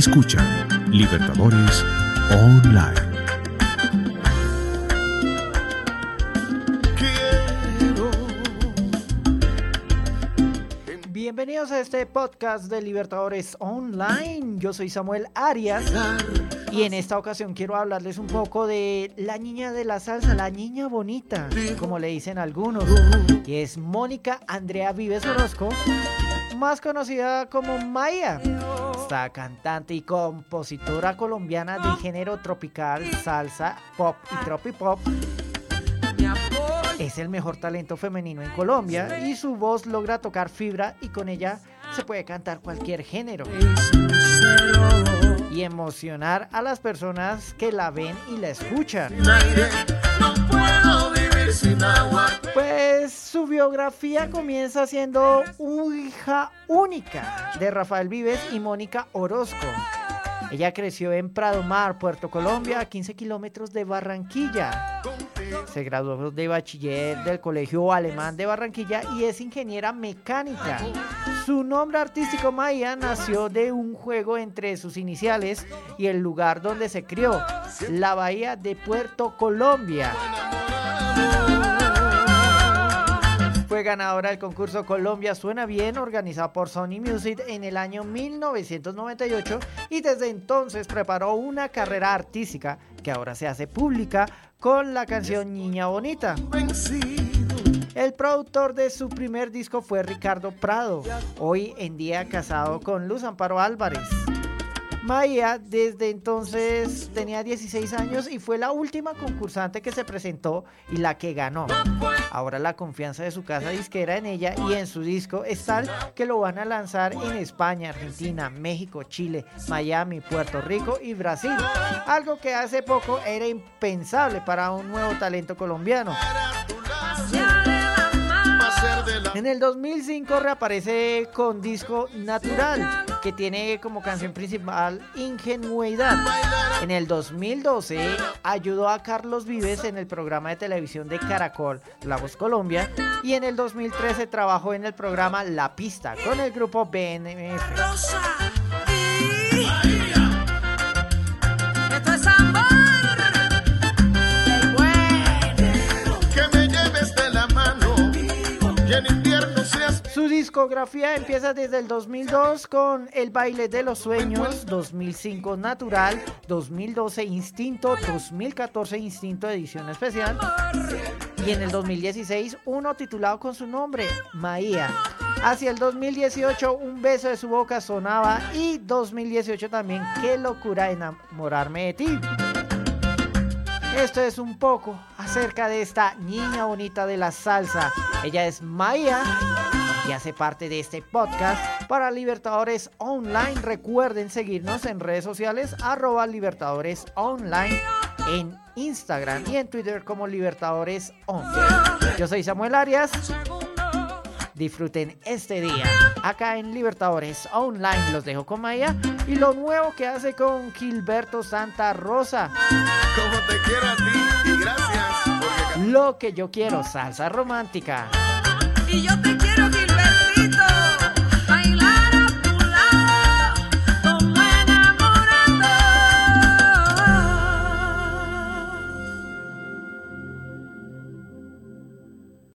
Escucha Libertadores Online. Bienvenidos a este podcast de Libertadores Online. Yo soy Samuel Arias y en esta ocasión quiero hablarles un poco de la niña de la salsa, la niña bonita, como le dicen algunos, que es Mónica Andrea Vives Orozco, más conocida como Maya. Cantante y compositora colombiana de género tropical, salsa, pop y tropipop es el mejor talento femenino en Colombia y su voz logra tocar fibra y con ella se puede cantar cualquier género y emocionar a las personas que la ven y la escuchan. Pues su biografía comienza siendo hija única de Rafael Vives y Mónica Orozco. Ella creció en Prado Mar, Puerto Colombia, a 15 kilómetros de Barranquilla. Se graduó de bachiller del Colegio Alemán de Barranquilla y es ingeniera mecánica. Su nombre artístico Maya nació de un juego entre sus iniciales y el lugar donde se crió, la bahía de Puerto Colombia. Fue ganadora del concurso Colombia Suena Bien, organizado por Sony Music en el año 1998 y desde entonces preparó una carrera artística que ahora se hace pública con la canción Niña Bonita. El productor de su primer disco fue Ricardo Prado, hoy en día casado con Luz Amparo Álvarez. Maya desde entonces tenía 16 años y fue la última concursante que se presentó y la que ganó. Ahora la confianza de su casa disquera en ella y en su disco es tal que lo van a lanzar en España, Argentina, México, Chile, Miami, Puerto Rico y Brasil. Algo que hace poco era impensable para un nuevo talento colombiano. En el 2005 reaparece con disco Natural, que tiene como canción principal Ingenuidad. En el 2012 ayudó a Carlos Vives en el programa de televisión de Caracol, La Voz Colombia, y en el 2013 trabajó en el programa La Pista con el grupo BNF. Su discografía empieza desde el 2002 con El baile de los sueños, 2005 Natural, 2012 Instinto, 2014 Instinto edición especial y en el 2016 uno titulado con su nombre, Maía. Hacia el 2018 Un beso de su boca sonaba y 2018 también Qué locura enamorarme de ti. Esto es un poco acerca de esta niña bonita de la salsa. Ella es Maya y hace parte de este podcast para Libertadores Online. Recuerden seguirnos en redes sociales arroba Libertadores Online en Instagram y en Twitter como Libertadores Online. Yo soy Samuel Arias. Disfruten este día acá en Libertadores Online. Los dejo con Maya y lo nuevo que hace con Gilberto Santa Rosa. Como te quiero a ti y gracias. Lo que yo quiero, salsa romántica. Y yo te quiero, Gilbertito, bailar.